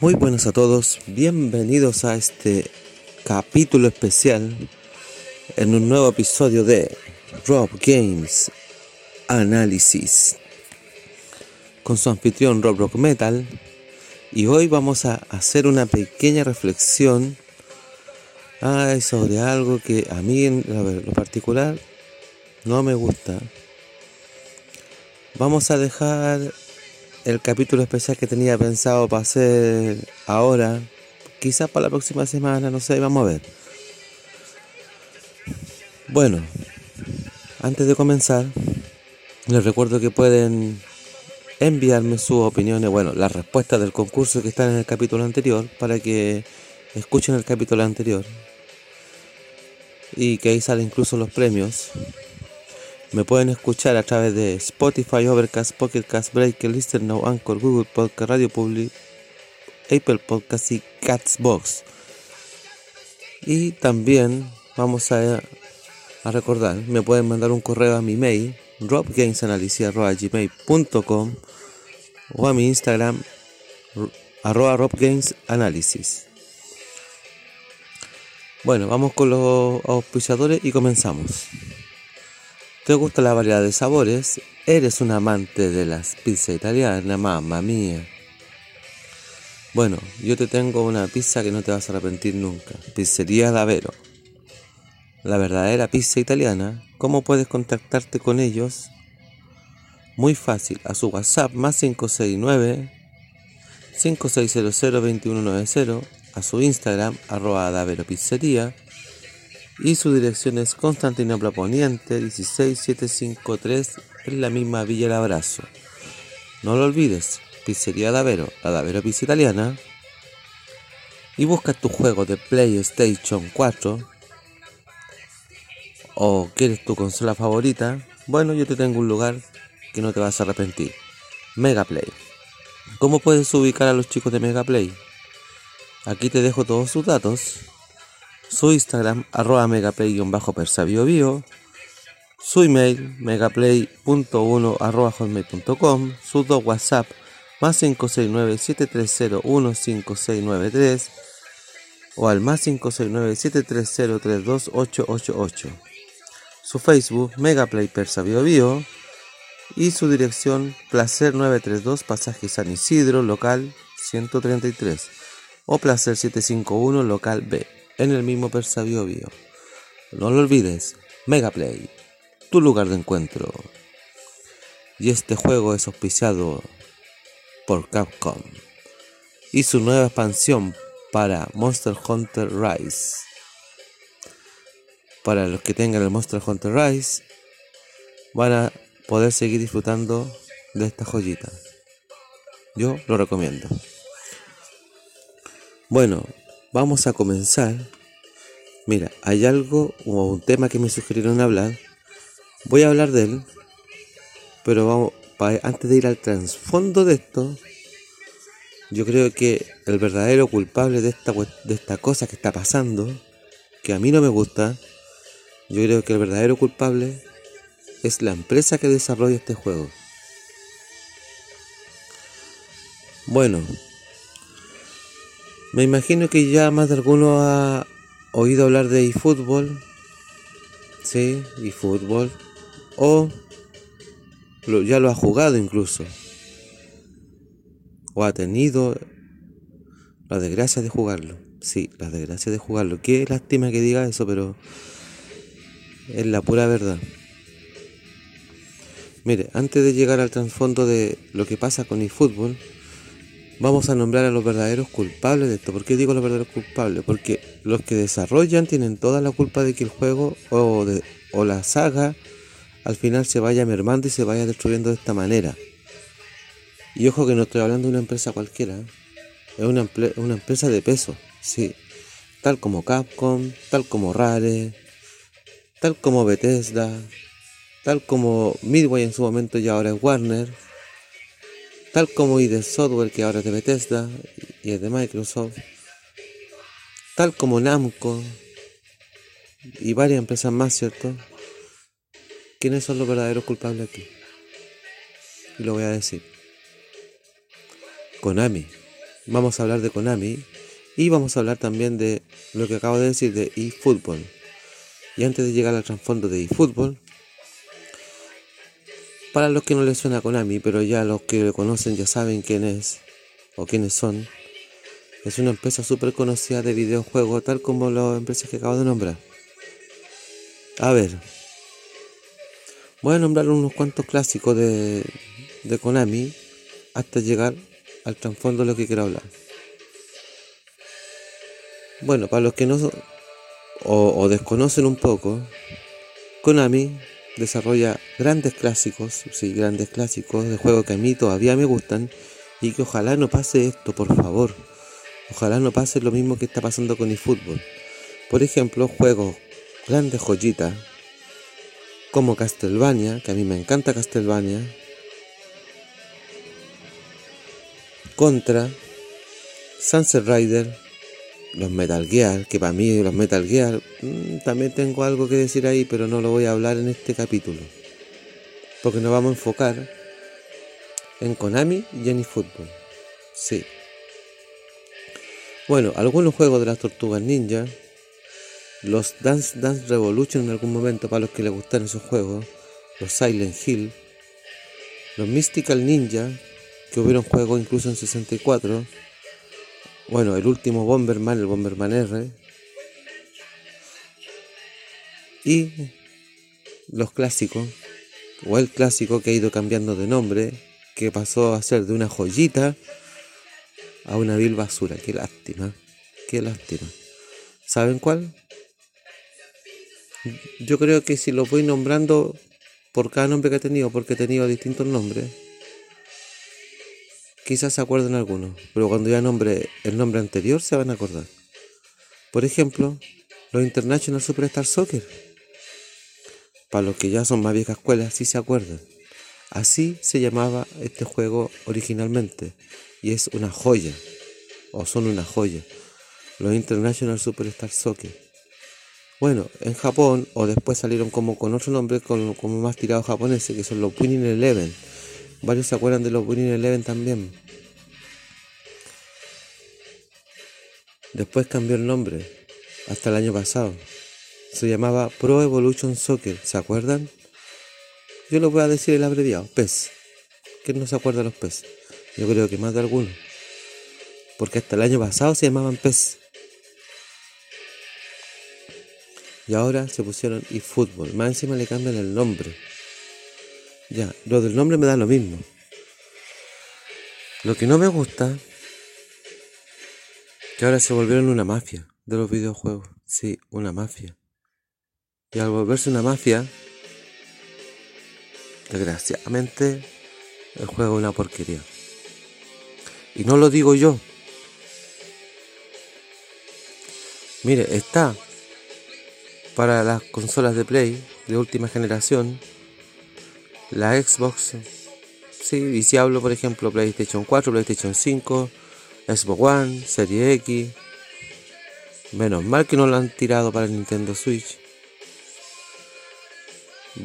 Muy buenas a todos, bienvenidos a este capítulo especial en un nuevo episodio de Rob Games Análisis con su anfitrión Rob Rock Metal y hoy vamos a hacer una pequeña reflexión sobre algo que a mí en lo particular no me gusta. Vamos a dejar el capítulo especial que tenía pensado para hacer ahora, quizás para la próxima semana, no sé, vamos a ver. Bueno, antes de comenzar, les recuerdo que pueden enviarme sus opiniones, bueno, las respuestas del concurso que están en el capítulo anterior, para que escuchen el capítulo anterior. Y que ahí salen incluso los premios. Me pueden escuchar a través de Spotify, Overcast, Pocket Cast, Breaker, Lister Now, Anchor, Google Podcast, Radio Public, Apple Podcast y Catsbox. Y también vamos a, a, recordar, me pueden mandar un correo a mi mail, robgamesanalysis.gmail.com o a mi Instagram, arroba robgamesanalysis. Bueno, vamos con los auspiciadores y comenzamos. ¿Te gusta la variedad de sabores? ¿Eres un amante de las pizzas italianas? Mamma mía. Bueno, yo te tengo una pizza que no te vas a arrepentir nunca. Pizzería Davero. La verdadera pizza italiana. ¿Cómo puedes contactarte con ellos? Muy fácil. A su WhatsApp más 569 5600 2190. A su Instagram arroba Davero Pizzería y su dirección es Constantinopla Poniente 16753 en la misma Villa El Abrazo. No lo olvides, Pizzería Davero, la Davero Pizza Italiana. Y busca tu juego de PlayStation 4 o quieres tu consola favorita. Bueno, yo te tengo un lugar que no te vas a arrepentir. Megaplay. ¿Cómo puedes ubicar a los chicos de Megaplay? Aquí te dejo todos sus datos su Instagram arroba megaplay-persabio su email megaplay.1 arroba hotmail.com, sus dos WhatsApp más 569-730-15693 o al más 569-730-32888. Su Facebook Megaplay Persabio y su dirección Placer 932 Pasaje San Isidro, local 133 o Placer 751, local B en el mismo Persabio Bio. No lo olvides, Megaplay, tu lugar de encuentro. Y este juego es auspiciado por Capcom y su nueva expansión para Monster Hunter Rise. Para los que tengan el Monster Hunter Rise, van a poder seguir disfrutando de esta joyita. Yo lo recomiendo. Bueno, vamos a comenzar. Mira, hay algo o un tema que me sugirieron hablar. Voy a hablar de él, pero vamos, antes de ir al trasfondo de esto, yo creo que el verdadero culpable de esta, de esta cosa que está pasando, que a mí no me gusta, yo creo que el verdadero culpable es la empresa que desarrolla este juego. Bueno, me imagino que ya más de alguno ha oído hablar de eFootball. Sí, eFootball. O ya lo ha jugado incluso. O ha tenido la desgracia de jugarlo. Sí, la desgracia de jugarlo. Qué lástima que diga eso, pero es la pura verdad. Mire, antes de llegar al trasfondo de lo que pasa con eFootball, vamos a nombrar a los verdaderos culpables de esto. ¿Por qué digo los verdaderos culpables? Porque los que desarrollan tienen toda la culpa de que el juego o, o la saga al final se vaya mermando y se vaya destruyendo de esta manera. Y ojo que no estoy hablando de una empresa cualquiera, ¿eh? es una, una empresa de peso, sí, tal como Capcom, tal como Rare, tal como Bethesda, tal como Midway en su momento y ahora es Warner, tal como ID Software que ahora es de Bethesda y es de Microsoft, tal como Namco y varias empresas más, ¿cierto? ¿Quiénes son los verdaderos culpables aquí? Y lo voy a decir. Konami. Vamos a hablar de Konami y vamos a hablar también de lo que acabo de decir de eFootball. Y antes de llegar al trasfondo de eFootball, para los que no les suena Konami, pero ya los que lo conocen ya saben quién es o quiénes son, es una empresa súper conocida de videojuegos, tal como las empresas que acabo de nombrar. A ver, voy a nombrar unos cuantos clásicos de, de Konami hasta llegar al trasfondo de lo que quiero hablar. Bueno, para los que no o, desconocen un poco, Konami desarrolla grandes clásicos, sí, grandes clásicos de juegos que a mí todavía me gustan y que ojalá no pase esto, por favor. Ojalá no pase lo mismo que está pasando con eFootball. Por ejemplo, juegos grandes joyitas como Castlevania, que a mí me encanta Castlevania, Contra, Sunset Rider, los Metal Gear, que para mí los Metal Gear mm, también tengo algo que decir ahí, pero no lo voy a hablar en este capítulo. Porque nos vamos a enfocar en Konami y en eFootball. Sí. Bueno, algunos juegos de las tortugas ninja, los Dance Dance Revolution en algún momento para los que les gustan esos juegos, los Silent Hill, los Mystical Ninja, que hubieron juegos incluso en 64. Bueno, el último Bomberman, el Bomberman R. Y los clásicos, o el clásico que ha ido cambiando de nombre, que pasó a ser de una joyita a una vil basura. Qué lástima, qué lástima. ¿Saben cuál? Yo creo que si lo voy nombrando por cada nombre que he tenido, porque he tenido distintos nombres, quizás se acuerden algunos, pero cuando ya nombre el nombre anterior se van a acordar. Por ejemplo, los International Superstar Soccer. Para los que ya son más viejas escuelas, sí se acuerdan. Así se llamaba este juego originalmente y es una joya, o son una joya. Los International Superstar Soccer. Bueno, en Japón, o después salieron como con otro nombre, como, como más tirados japoneses, que son los Winning Eleven Varios se acuerdan de los Winning Eleven también. Después cambió el nombre, hasta el año pasado. Se llamaba Pro Evolution Soccer, ¿se acuerdan? Yo lo voy a decir el abreviado, PES. ¿Quién no se acuerda de los PES? Yo creo que más de algunos. Porque hasta el año pasado se llamaban PES. Y ahora se pusieron eFootball. Más encima le cambian el nombre. Ya, lo del nombre me da lo mismo. Lo que no me gusta, que ahora se volvieron una mafia de los videojuegos. Sí, una mafia. Y al volverse una mafia, desgraciadamente, el juego es una porquería. Y no lo digo yo. Mire, está para las consolas de Play de última generación la Xbox, sí, y si hablo por ejemplo PlayStation 4, PlayStation 5, Xbox One, Serie X, menos mal que no lo han tirado para Nintendo Switch.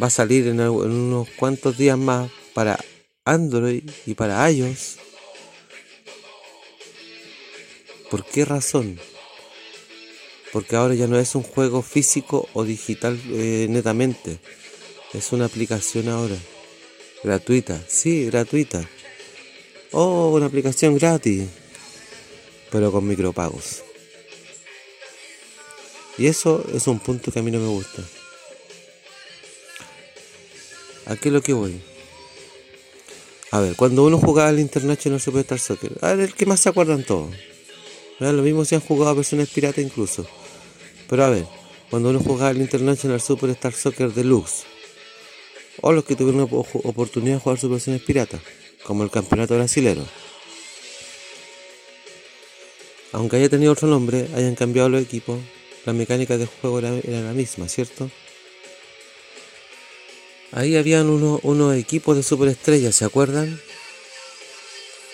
Va a salir en, unos cuantos días más para Android y para iOS. ¿Por qué razón? Porque ahora ya no es un juego físico o digital eh, netamente. Es una aplicación ahora. Gratuita, sí, gratuita. Oh, una aplicación gratis. Pero con micropagos. Y eso es un punto que a mí no me gusta. ¿A qué es lo que voy? A ver, cuando uno jugaba al International Superstar Soccer, a ver, el que más se acuerdan todos. Lo mismo si han jugado a versiones piratas incluso. Pero a ver, cuando uno jugaba el International Superstar Soccer Deluxe, o los que tuvieron oportunidad de jugar sus versiones piratas, como el campeonato brasilero. Aunque haya tenido otro nombre, hayan cambiado los equipos, la mecánica del juego era, la misma, ¿cierto? Ahí habían unos equipos de superestrellas, ¿se acuerdan?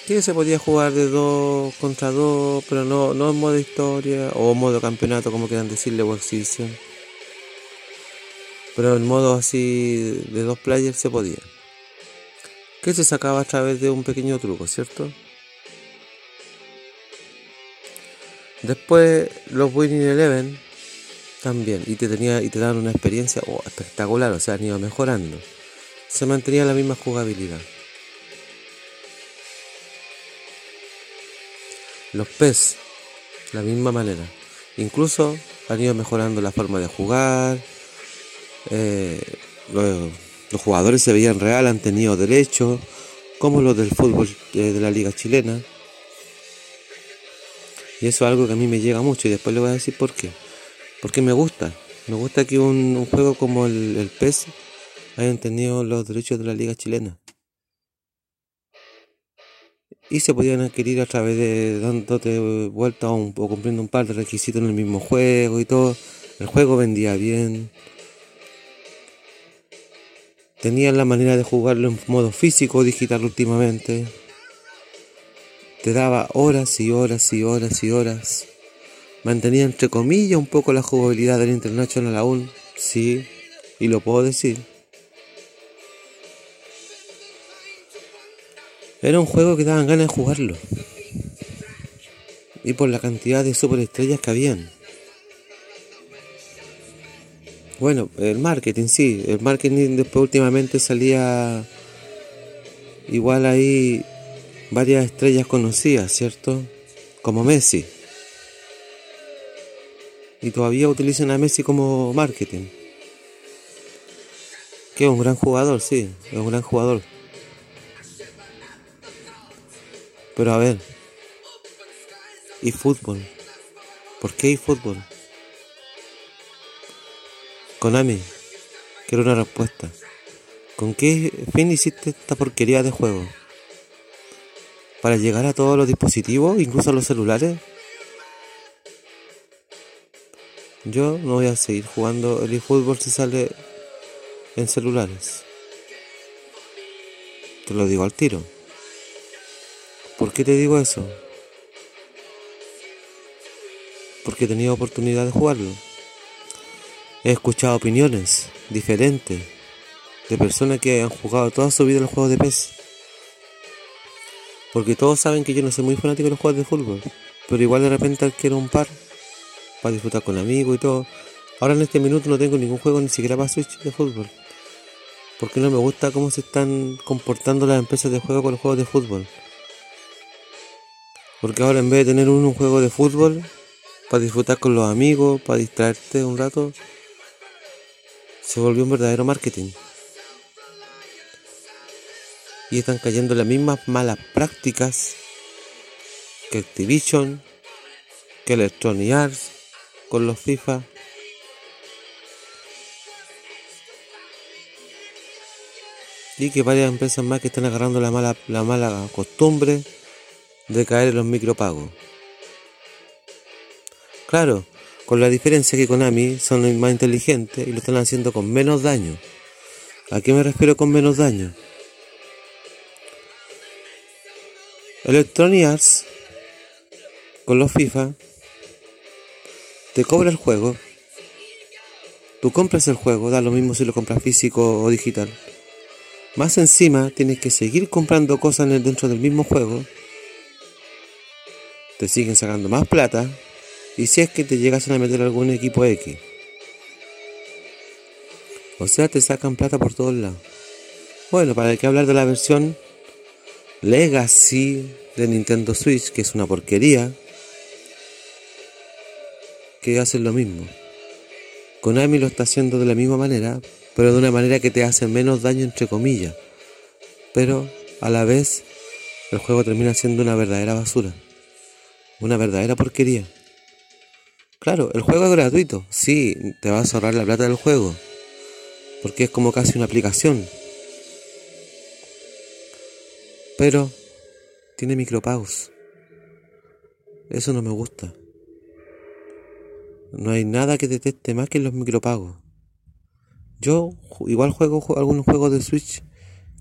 Que se podía jugar de dos contra dos, pero no, no en modo historia o modo campeonato, como quieran decirle, o exhibición. Pero en modo así de dos players se podía. Que se sacaba a través de un pequeño truco, ¿cierto? Después los Winning Eleven también y te tenía y te daban una experiencia oh, espectacular, o sea, han ido mejorando. Se mantenía la misma jugabilidad. Los PES, la misma manera. Incluso han ido mejorando la forma de jugar. Eh, los, jugadores se veían real, han tenido derechos, como los del fútbol eh, de la liga chilena. Y eso es algo que a mí me llega mucho y después le voy a decir por qué. Porque me gusta. Me gusta que un, juego como el, PES hayan tenido los derechos de la liga chilena. Y se podían adquirir a través de dándote vuelta o, cumpliendo un par de requisitos en el mismo juego y todo. El juego vendía bien. Tenían la manera de jugarlo en modo físico o digital últimamente te daba horas y horas y horas y horas. Mantenía entre comillas un poco la jugabilidad del International aún, sí, y lo puedo decir. Era un juego que daban ganas de jugarlo. Y por la cantidad de superestrellas que habían. Bueno, el marketing, sí. El marketing después últimamente salía igual ahí varias estrellas conocidas, ¿cierto? Como Messi. Y todavía utilizan a Messi como marketing. Que es un gran jugador, sí, es un gran jugador. Pero a ver, ¿y fútbol? ¿Por qué hay fútbol? Konami, quiero una respuesta. ¿Con qué fin hiciste esta porquería de juego? para llegar a todos los dispositivos, incluso a los celulares. Yo no voy a seguir jugando el eFootball si sale en celulares. Te lo digo al tiro. ¿Por qué te digo eso? Porque he tenido oportunidad de jugarlo. He escuchado opiniones diferentes de personas que han jugado toda su vida el juego de PES porque todos saben que yo no soy muy fanático de los juegos de fútbol. Pero igual de repente quiero un par para disfrutar con amigos y todo. Ahora en este minuto no tengo ningún juego ni siquiera para Switch de fútbol. Porque no me gusta cómo se están comportando las empresas de juego con los juegos de fútbol. Porque ahora en vez de tener un juego de fútbol para disfrutar con los amigos, para distraerte un rato, se volvió un verdadero marketing y están cayendo las mismas malas prácticas que Activision, que Electronic Arts con los FIFA. Y que varias empresas más que están agarrando la mala, la mala costumbre de caer en los micropagos. Claro, con la diferencia que Konami son más inteligentes y lo están haciendo con menos daño. ¿A qué me refiero con menos daño? Electronic Arts con los FIFA te cobra el juego. Tú compras el juego, da lo mismo si lo compras físico o digital. Más encima tienes que seguir comprando cosas dentro del mismo juego. Te siguen sacando más plata. Y si es que te llegas a meter algún equipo X. O sea, te sacan plata por todos lados. Bueno, para que hablar de la versión Legacy de Nintendo Switch, que es una porquería, que hacen lo mismo. Konami lo está haciendo de la misma manera, pero de una manera que te hace menos daño entre comillas. Pero a la vez el juego termina siendo una verdadera basura, una verdadera porquería. Claro, el juego es gratuito. Sí, te vas a ahorrar la plata del juego. Porque es como casi una aplicación. Pero tiene micropagos. Eso no me gusta. No hay nada que deteste más que los micropagos. Yo igual juego algunos juegos de Switch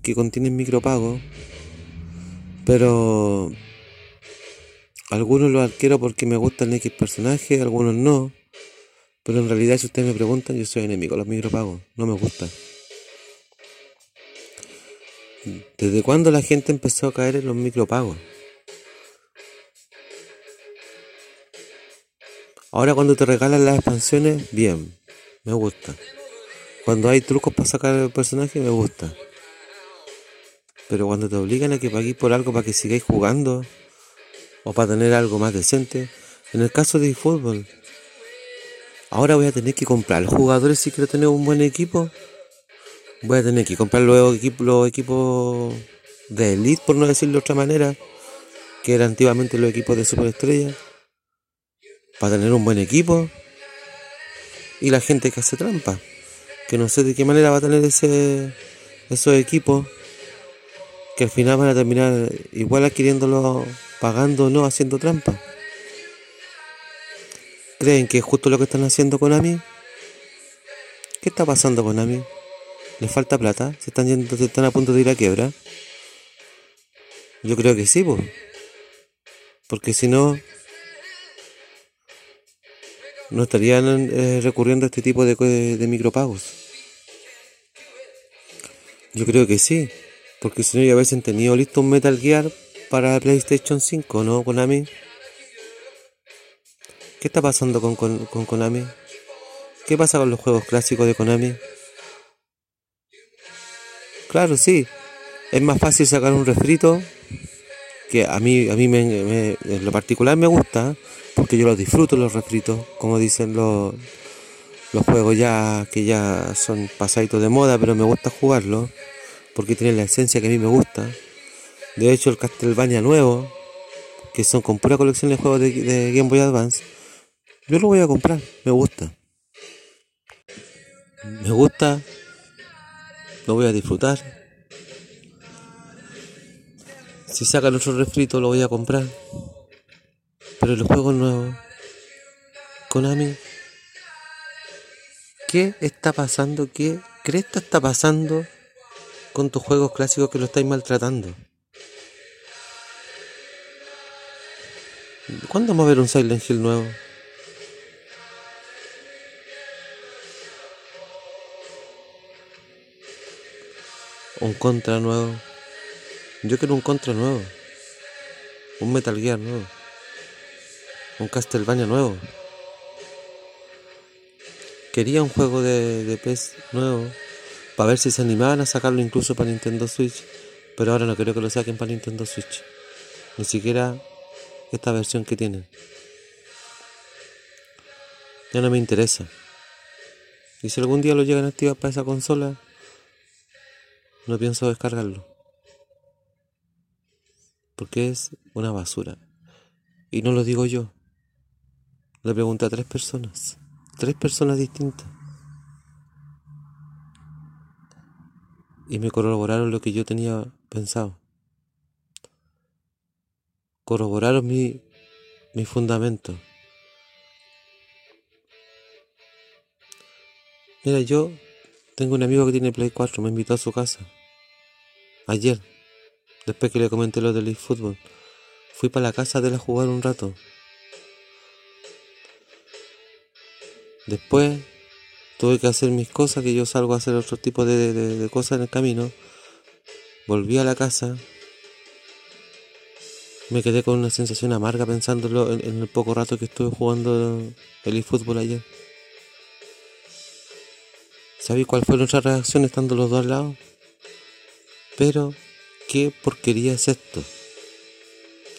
que contienen micropagos, pero algunos los adquiero porque me gustan X personajes, algunos no. Pero en realidad, si ustedes me preguntan, yo soy enemigo de los micropagos. No me gustan. ¿Desde cuándo la gente empezó a caer en los micropagos? Ahora cuando te regalan las expansiones, bien, me gusta. Cuando hay trucos para sacar el personaje, me gusta. Pero cuando te obligan a que paguéis por algo para que sigáis jugando, o para tener algo más decente, en el caso de fútbol, ahora voy a tener que comprar jugadores si quiero tener un buen equipo. Voy a tener que comprar los equipos, los equipos de elite, por no decirlo de otra manera, que eran antiguamente los equipos de superestrella para tener un buen equipo y la gente que hace trampa que no sé de qué manera va a tener ese esos equipos que al final van a terminar igual adquiriéndolo pagando o no haciendo trampa creen que es justo lo que están haciendo con Ami ¿qué está pasando con Ami? ¿les falta plata? ¿se están yendo, se están a punto de ir a quiebra? yo creo que sí pues porque si no no estarían eh, recurriendo a este tipo de, de, micropagos. Yo creo que sí, porque si no ya hubiesen tenido listo un Metal Gear para PlayStation 5, ¿no, Konami? ¿Qué está pasando con, con, Konami? ¿Qué pasa con los juegos clásicos de Konami? Claro, sí. Es más fácil sacar un refrito que a mí, a mí me, en lo particular me gusta, porque yo los disfruto los refritos, como dicen los, los juegos ya que ya son pasaditos de moda, pero me gusta jugarlos, porque tienen la esencia que a mí me gusta. De hecho, el Castlevania nuevo, que son con pura colección de juegos de, Game Boy Advance, yo lo voy a comprar, me gusta. Me gusta, lo voy a disfrutar si sacan otro refrito lo voy a comprar. Pero los juegos nuevos. Konami. ¿Qué está pasando? ¿Qué cresta está pasando con tus juegos clásicos que lo estáis maltratando? ¿Cuándo vamos a ver un Silent Hill nuevo? Un Contra nuevo. Yo quiero un Contra nuevo. Un Metal Gear nuevo. Un Castlevania nuevo. Quería un juego de, de PES nuevo. Para ver si se animaban a sacarlo incluso para Nintendo Switch. Pero ahora no creo que lo saquen para Nintendo Switch. Ni siquiera esta versión que tienen. Ya no me interesa. Y si algún día lo llegan a activar para esa consola, no pienso descargarlo porque es una basura. Y no lo digo yo. Le pregunté a tres personas, tres personas distintas. Y me corroboraron lo que yo tenía pensado. Corroboraron mi, mi fundamento. Mira, yo tengo un amigo que tiene Play 4, me invitó a su casa. Ayer. Después que le comenté lo del fútbol, fui para la casa de él a jugar un rato. Después tuve que hacer mis cosas, que yo salgo a hacer otro tipo de, cosas en el camino. Volví a la casa. Me quedé con una sensación amarga pensándolo en, el poco rato que estuve jugando el eFootball ayer. ¿Sabéis cuál fue nuestra reacción estando los dos al lado? Pero ¿qué porquería es esto?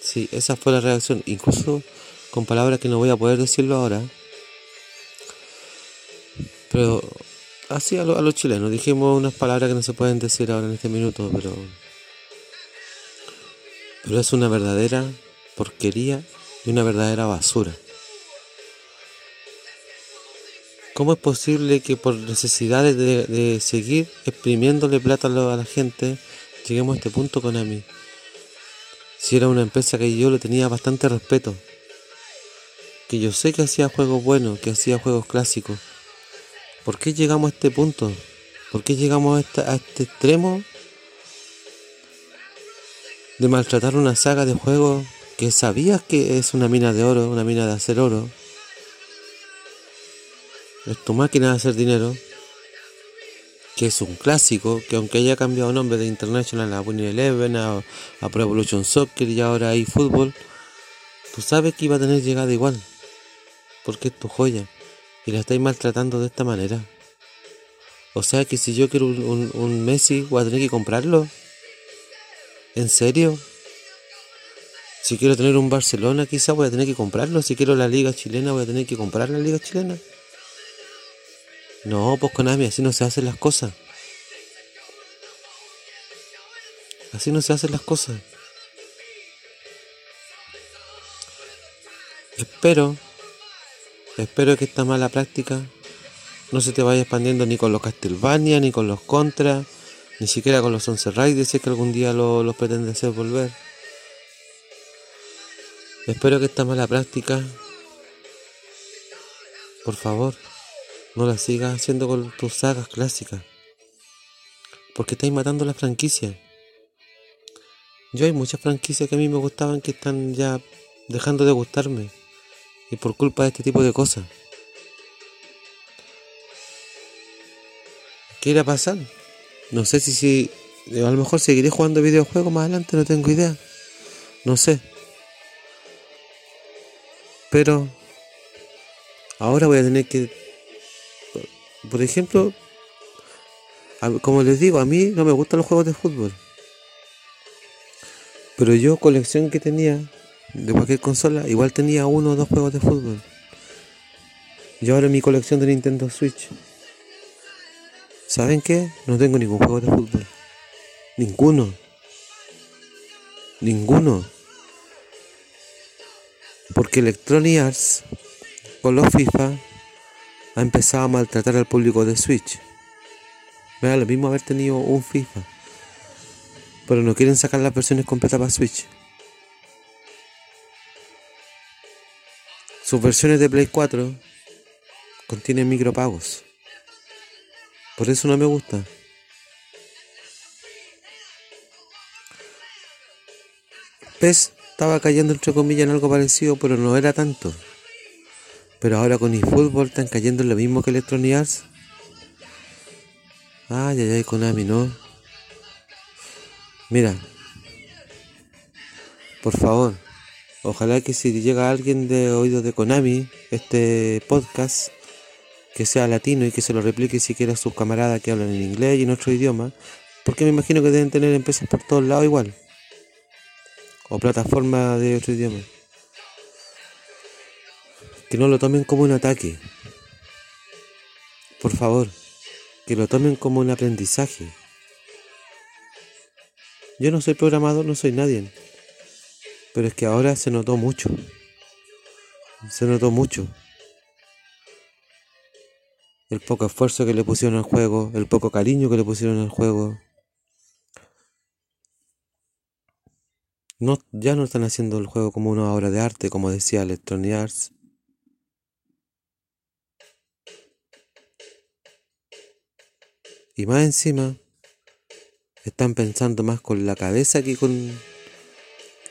Sí, esa fue la reacción, incluso con palabras que no voy a poder decirlo ahora. Pero así a, los chilenos, dijimos unas palabras que no se pueden decir ahora en este minuto, pero... Pero es una verdadera porquería y una verdadera basura. ¿Cómo es posible que por necesidades de, seguir exprimiéndole plata a la gente lleguemos a este punto con Konami? Si era una empresa que yo le tenía bastante respeto. Que yo sé que hacía juegos buenos, que hacía juegos clásicos. ¿Por qué llegamos a este punto? ¿Por qué llegamos a este extremo de maltratar una saga de juegos que sabías que es una mina de oro, una mina de hacer oro? Es tu máquina de hacer dinero que es un clásico, que aunque haya cambiado nombre de International a Winning Eleven, a, Pro Evolution Soccer y ahora hay fútbol, tú sabes que iba a tener llegada igual, porque es tu joya, y la estáis maltratando de esta manera. O sea que si yo quiero un, un Messi, voy a tener que comprarlo. ¿En serio? Si quiero tener un Barcelona, quizá voy a tener que comprarlo. Si quiero la liga chilena, voy a tener que comprar la liga chilena. No, pues Konami, así no se hacen las cosas. Así no se hacen las cosas. Espero, espero que esta mala práctica no se te vaya expandiendo ni con los Castlevania, ni con los Contra, ni siquiera con los Once Riders, si es que algún día los lo pretende hacer volver. Espero que esta mala práctica, por favor, no la sigas haciendo con tus sagas clásicas. Porque estáis matando la franquicia. Yo hay muchas franquicias que a mí me gustaban que están ya dejando de gustarme. Y por culpa de este tipo de cosas. ¿Qué irá a pasar? No sé si, si a lo mejor seguiré jugando videojuegos más adelante, no tengo idea. No sé. Pero ahora voy a tener que por ejemplo, como les digo, a mí no me gustan los juegos de fútbol. Pero yo, colección que tenía de cualquier consola, igual tenía uno o dos juegos de fútbol. Yo ahora mi colección de Nintendo Switch. ¿Saben qué? No tengo ningún juego de fútbol. Ninguno. Ninguno. Porque Electronic Arts con los FIFA ha empezado a maltratar al público de Switch. Me lo mismo haber tenido un FIFA. Pero no quieren sacar las versiones completas para Switch. Sus versiones de Play 4 contienen micropagos. Por eso no me gusta. PES estaba cayendo entre comillas en algo parecido, pero no era tanto. Pero ahora con eFootball están cayendo en lo mismo que Electronic Arts. Ay, ay, ay, Konami, ¿no? Mira. Por favor. Ojalá que si llega alguien de oídos de Konami, este podcast, que sea latino y que se lo replique siquiera a sus camaradas que hablan en inglés y en otro idioma, porque me imagino que deben tener empresas por todos lados igual. O plataformas de otro idioma que no lo tomen como un ataque. Por favor, que lo tomen como un aprendizaje. Yo no soy programador, no soy nadie. Pero es que ahora se notó mucho. Se notó mucho. El poco esfuerzo que le pusieron al juego, el poco cariño que le pusieron al juego. No, ya no están haciendo el juego como una obra de arte, como decía Electronic Arts. Y más encima, están pensando más con la cabeza que con...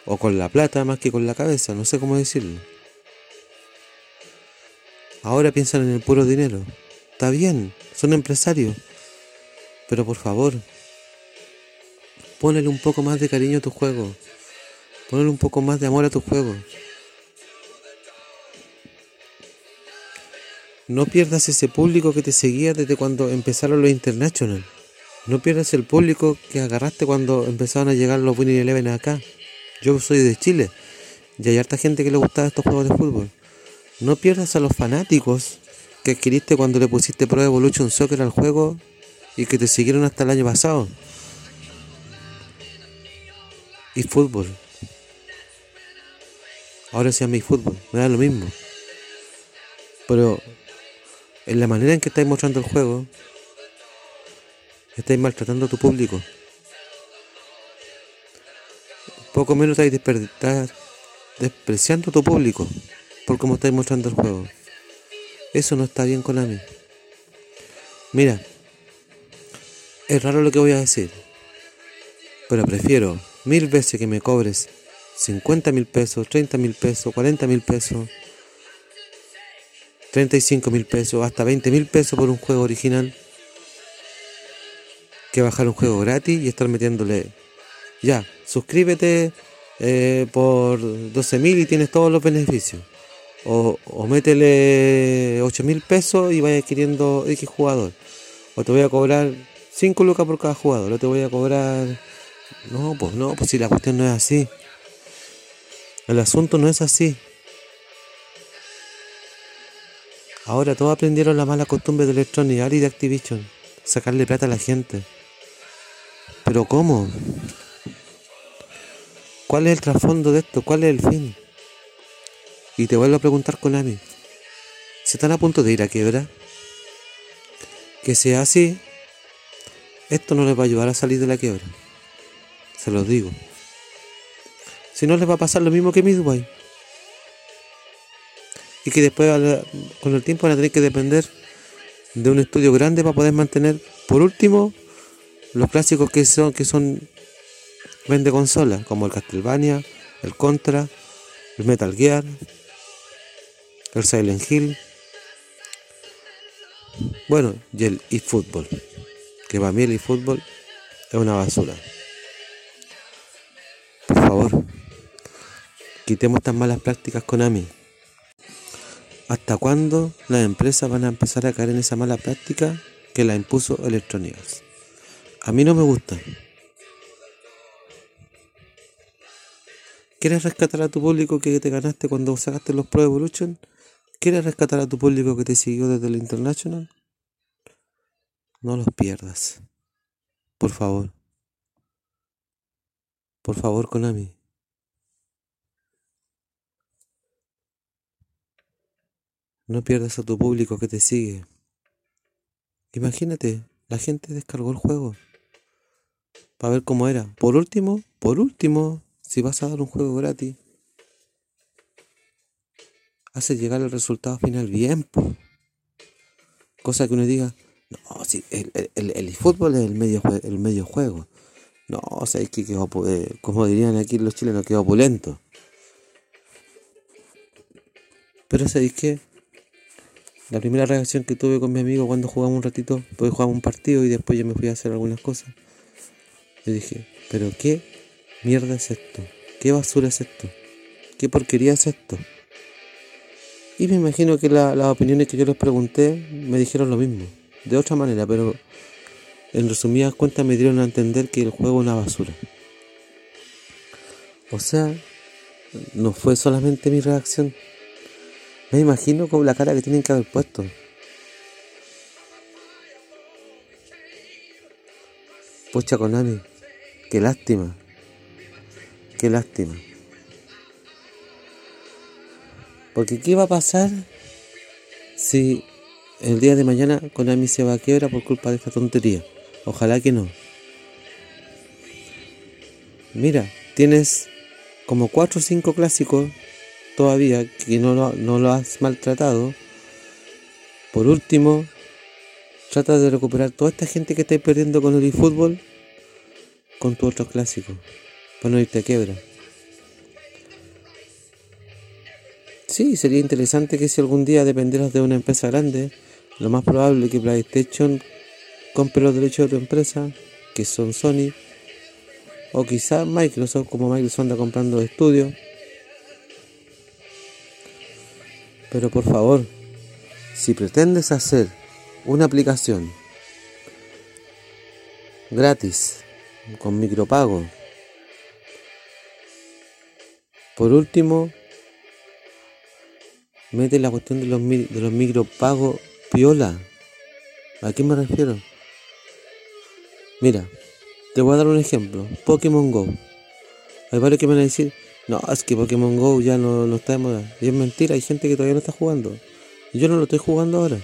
o con la plata más que con la cabeza, no sé cómo decirlo. Ahora piensan en el puro dinero. Está bien, son empresarios. Pero por favor, ponle un poco más de cariño a tu juego. Ponle un poco más de amor a tu juego. No pierdas ese público que te seguía desde cuando empezaron los International. No pierdas el público que agarraste cuando empezaron a llegar los Winning Eleven acá. Yo soy de Chile y hay harta gente que le gustaba estos juegos de fútbol. No pierdas a los fanáticos que adquiriste cuando le pusiste Pro Evolution Soccer al juego y que te siguieron hasta el año pasado. Y fútbol. Ahora se llama fútbol, me da lo mismo. Pero en la manera en que estáis mostrando el juego, estáis maltratando a tu público. Poco menos estáis despreciando a tu público por cómo estáis mostrando el juego. Eso no está bien con mí. Mira, es raro lo que voy a decir, pero prefiero mil veces que me cobres 50 mil pesos, 30 mil pesos, 40 mil pesos, 35 mil pesos, hasta 20 mil pesos por un juego original, que bajar un juego gratis y estar metiéndole, ya, suscríbete eh, por 12 mil y tienes todos los beneficios. O, o métele 8 mil pesos y vaya adquiriendo X jugador. O te voy a cobrar 5 lucas por cada jugador. O te voy a cobrar... No, pues no, pues si la cuestión no es así. El asunto no es así. Ahora todos aprendieron la mala costumbre de Electronic Arts y de Activision. Sacarle plata a la gente. Pero ¿cómo? ¿Cuál es el trasfondo de esto? ¿Cuál es el fin? Y te vuelvo a preguntar, Konami. ¿Se están a punto de ir a quiebra? Que sea así, esto no les va a ayudar a salir de la quiebra. Se los digo. Si no les va a pasar lo mismo que Midway. Y que después con el tiempo van a tener que depender de un estudio grande para poder mantener, por último, los clásicos que son, que son vende consolas, como el Castlevania, el Contra, el Metal Gear, el Silent Hill, bueno, y el eFootball, que para mí el eFootball es una basura. Por favor, quitemos estas malas prácticas con AMI. ¿Hasta cuándo las empresas van a empezar a caer en esa mala práctica que la impuso Electronic A mí no me gusta. ¿Quieres rescatar a tu público que te ganaste cuando sacaste los Pro Evolution? ¿Quieres rescatar a tu público que te siguió desde el International? No los pierdas. Por favor. Por favor, Konami. No pierdas a tu público que te sigue. Imagínate, la gente descargó el juego para ver cómo era. Por último, por último, si vas a dar un juego gratis, hace llegar el resultado final bien. Cosa que uno diga, no, si el, el, fútbol es el medio, el medio juego. No, o sea, es que quedó, eh, como dirían aquí los chilenos, quedó opulento. Pero ¿sabéis qué? La primera reacción que tuve con mi amigo cuando jugamos un ratito, pues jugamos un partido y después yo me fui a hacer algunas cosas. Le dije, ¿pero qué mierda es esto? ¿Qué basura es esto? ¿Qué porquería es esto? Y me imagino que las opiniones que yo les pregunté me dijeron lo mismo, de otra manera, pero en resumidas cuentas me dieron a entender que el juego es una basura. O sea, no fue solamente mi reacción. Me imagino con la cara que tienen que haber puesto. Pucha Konami, qué lástima. Qué lástima. Porque ¿qué va a pasar si el día de mañana Konami se va a quiebra por culpa de esta tontería? Ojalá que no. Mira, tienes como 4 o 5 clásicos todavía que no lo, no lo has maltratado. Por último, trata de recuperar toda esta gente que estáis perdiendo con el eFootball con tu otro clásico, para no irte a quiebra. Sí, sería interesante que si algún día dependieras de una empresa grande, lo más probable es que PlayStation compre los derechos de tu empresa, que son Sony, o quizá Microsoft, como Microsoft anda comprando estudios. Pero por favor, si pretendes hacer una aplicación gratis, con micropago, por último, mete la cuestión de los, de los micropagos piola. ¿A qué me refiero? Mira, te voy a dar un ejemplo. Pokémon Go. Hay varios que me van a decir, no, es que Pokémon Go ya no, no está de moda. Y es mentira, hay gente que todavía no está jugando. Yo no lo estoy jugando ahora.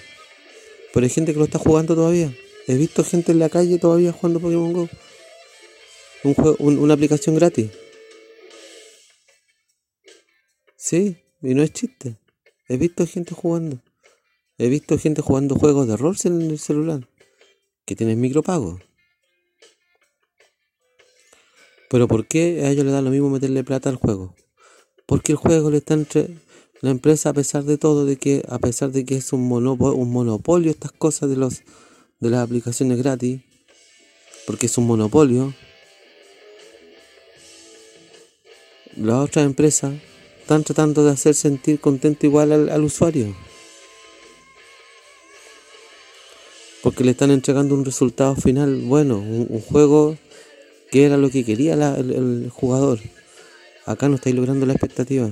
Pero hay gente que lo está jugando todavía. He visto gente en la calle todavía jugando Pokémon Go. Un juego, una aplicación gratis. Sí, y no es chiste. He visto gente jugando. He visto gente jugando juegos de rol en el celular. Que tienen micropago. Pero ¿por qué a ellos les da lo mismo meterle plata al juego? Porque el juego le está entre la empresa a pesar de todo, de que a pesar de que es un monopolio, un monopolio estas cosas de los de las aplicaciones gratis, porque es un monopolio, las otras empresas están tratando de hacer sentir contento igual al, usuario. Porque le están entregando un resultado final bueno, un, juego que era lo que quería el, jugador. Acá no estáis logrando la expectativa.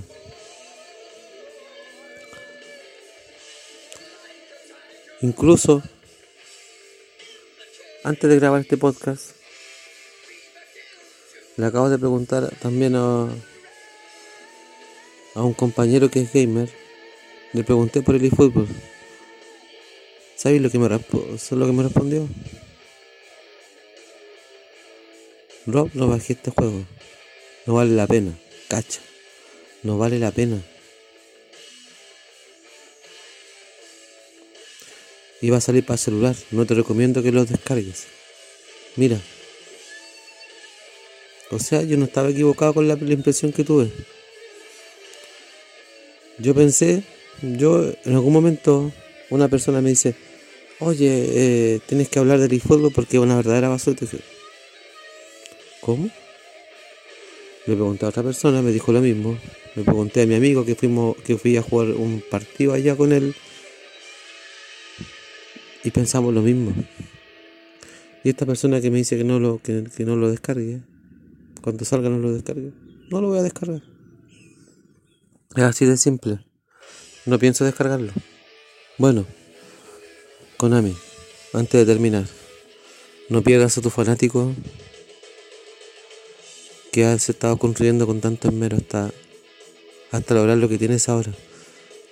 Incluso, antes de grabar este podcast, le acabo de preguntar también a, a un compañero que es gamer, le pregunté por el eFootball. ¿Sabes lo que me, lo que me respondió? Rob, no bajé este juego. No vale la pena. Cacha. No vale la pena. Y va a salir para celular. No te recomiendo que lo descargues. Mira. O sea, yo no estaba equivocado con la impresión que tuve. Yo pensé, yo en algún momento una persona me dice, oye, eh, tienes que hablar del eFootball porque es una verdadera basura. ¿Cómo? Le pregunté a otra persona, me dijo lo mismo. Le pregunté a mi amigo que fuimos, que fui a jugar un partido allá con él. Y pensamos lo mismo. Y esta persona que me dice que no lo, que no lo descargue, cuando salga no lo descargue, no lo voy a descargar. Es así de simple. No pienso descargarlo. Bueno, Konami, antes de terminar, no pierdas a tu fanático que has estado construyendo con tanto esmero hasta, hasta lograr lo que tienes ahora.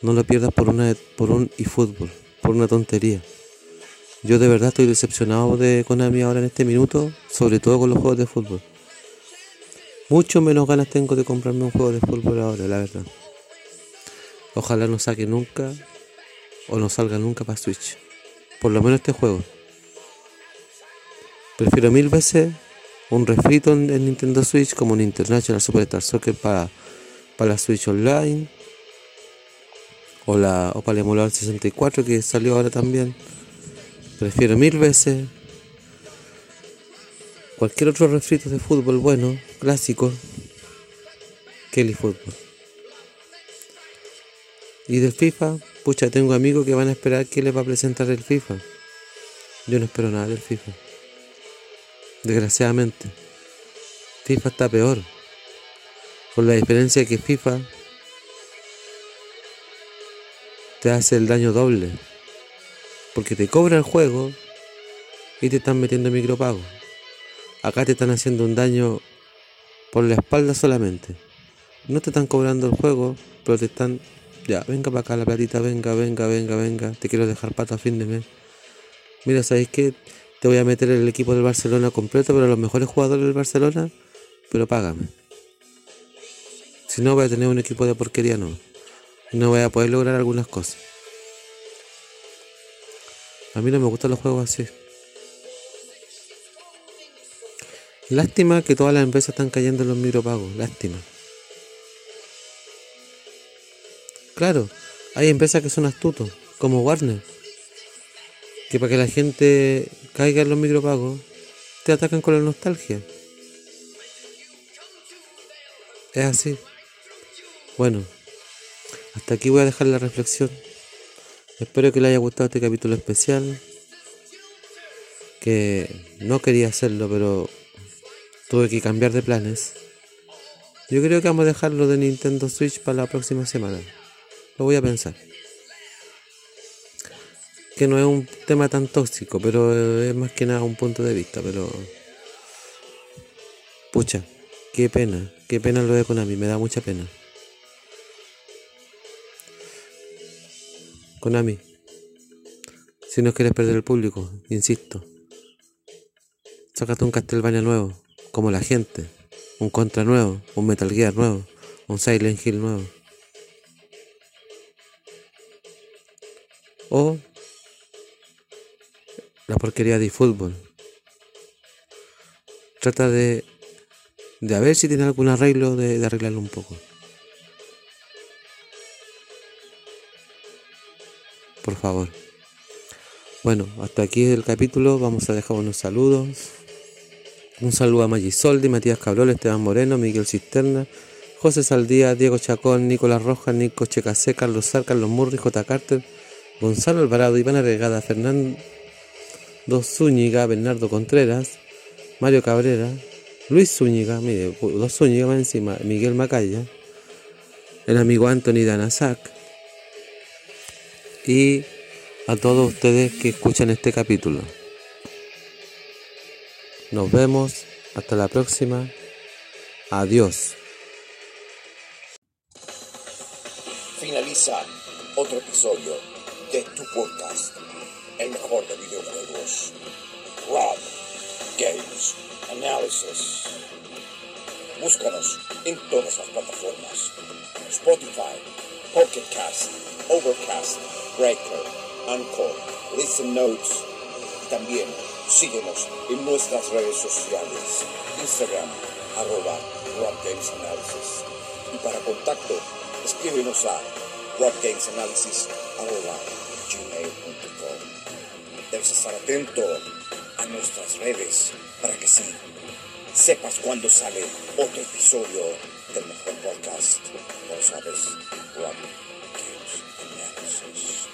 No lo pierdas por, una, por un eFootball, por una tontería. Yo de verdad estoy decepcionado de Konami ahora en este minuto, sobre todo con los juegos de fútbol. Mucho menos ganas tengo de comprarme un juego de fútbol ahora, la verdad. Ojalá no saque nunca o no salga nunca para Switch. Por lo menos este juego. Prefiero mil veces un refrito en, Nintendo Switch como un International Superstar Soccer para, para la Switch Online. O, la, o para el emulador 64 que salió ahora también. Prefiero mil veces cualquier otro refrito de fútbol bueno, clásico, que el fútbol. Y del FIFA, pucha, tengo amigos que van a esperar que les va a presentar el FIFA. Yo no espero nada del FIFA. Desgraciadamente. FIFA está peor. Con la diferencia que FIFA te hace el daño doble. Porque te cobra el juego y te están metiendo micropago. Acá te están haciendo un daño por la espalda solamente. No te están cobrando el juego, pero te están ya, venga para acá la platita, venga, venga, venga, venga. Te quiero dejar pato a fin de mes. Mira, ¿sabéis qué? Te voy a meter el equipo del Barcelona completo, pero los mejores jugadores del Barcelona, pero págame. Si no, voy a tener un equipo de porquería, no. No voy a poder lograr algunas cosas. A mí no me gustan los juegos así. Lástima que todas las empresas están cayendo en los micropagos. Lástima. Claro, hay empresas que son astutos, como Warner, que para que la gente caiga en los micropagos, te atacan con la nostalgia. Es así. Bueno, hasta aquí voy a dejar la reflexión. Espero que le haya gustado este capítulo especial. Que no quería hacerlo, pero tuve que cambiar de planes. Yo creo que vamos a dejarlo de Nintendo Switch para la próxima semana. Lo voy a pensar. Que no es un tema tan tóxico, pero es más que nada un punto de vista, pero... Pucha, qué pena, qué pena lo de Konami, me da mucha pena. Konami, Si no quieres perder el público, insisto. Sácate un Castlevania nuevo, como la gente. Un Contra nuevo, un Metal Gear nuevo, un Silent Hill nuevo. O la porquería de fútbol. Trata de, de a ver si tiene algún arreglo de, arreglarlo un poco. Por favor. Bueno, hasta aquí el capítulo. Vamos a dejar unos saludos. Un saludo a Magisoldi, Matías Cabrol, Esteban Moreno, Miguel Cisterna, José Saldía, Diego Chacón, Nicolás Rojas, Nico Checasé, Carlos Sar, Carlos Murri, J. Carter, Gonzalo Alvarado, Iván Arregada, Fernando Zúñiga, Bernardo Contreras, Mario Cabrera, Luis Zúñiga, mire, dos Zúñiga encima, Miguel Macaya, el amigo Anthony Danazac y a todos ustedes que escuchan este capítulo. Nos vemos, hasta la próxima, adiós. Finaliza otro episodio de tu podcast, el mejor de videojuegos. Rob Games Analysis. Búscanos en todas las plataformas: Spotify, Pocket Cast, Overcast, Breaker, Anchor, Listen Notes. También síguenos en nuestras redes sociales: Instagram, arroba Rob Games Analysis. Y para contacto, escríbenos a gmail.com. Debes estar atento a nuestras redes para que sí sepas cuando sale otro episodio del mejor podcast. Lo sabes, Rob Games Analysis.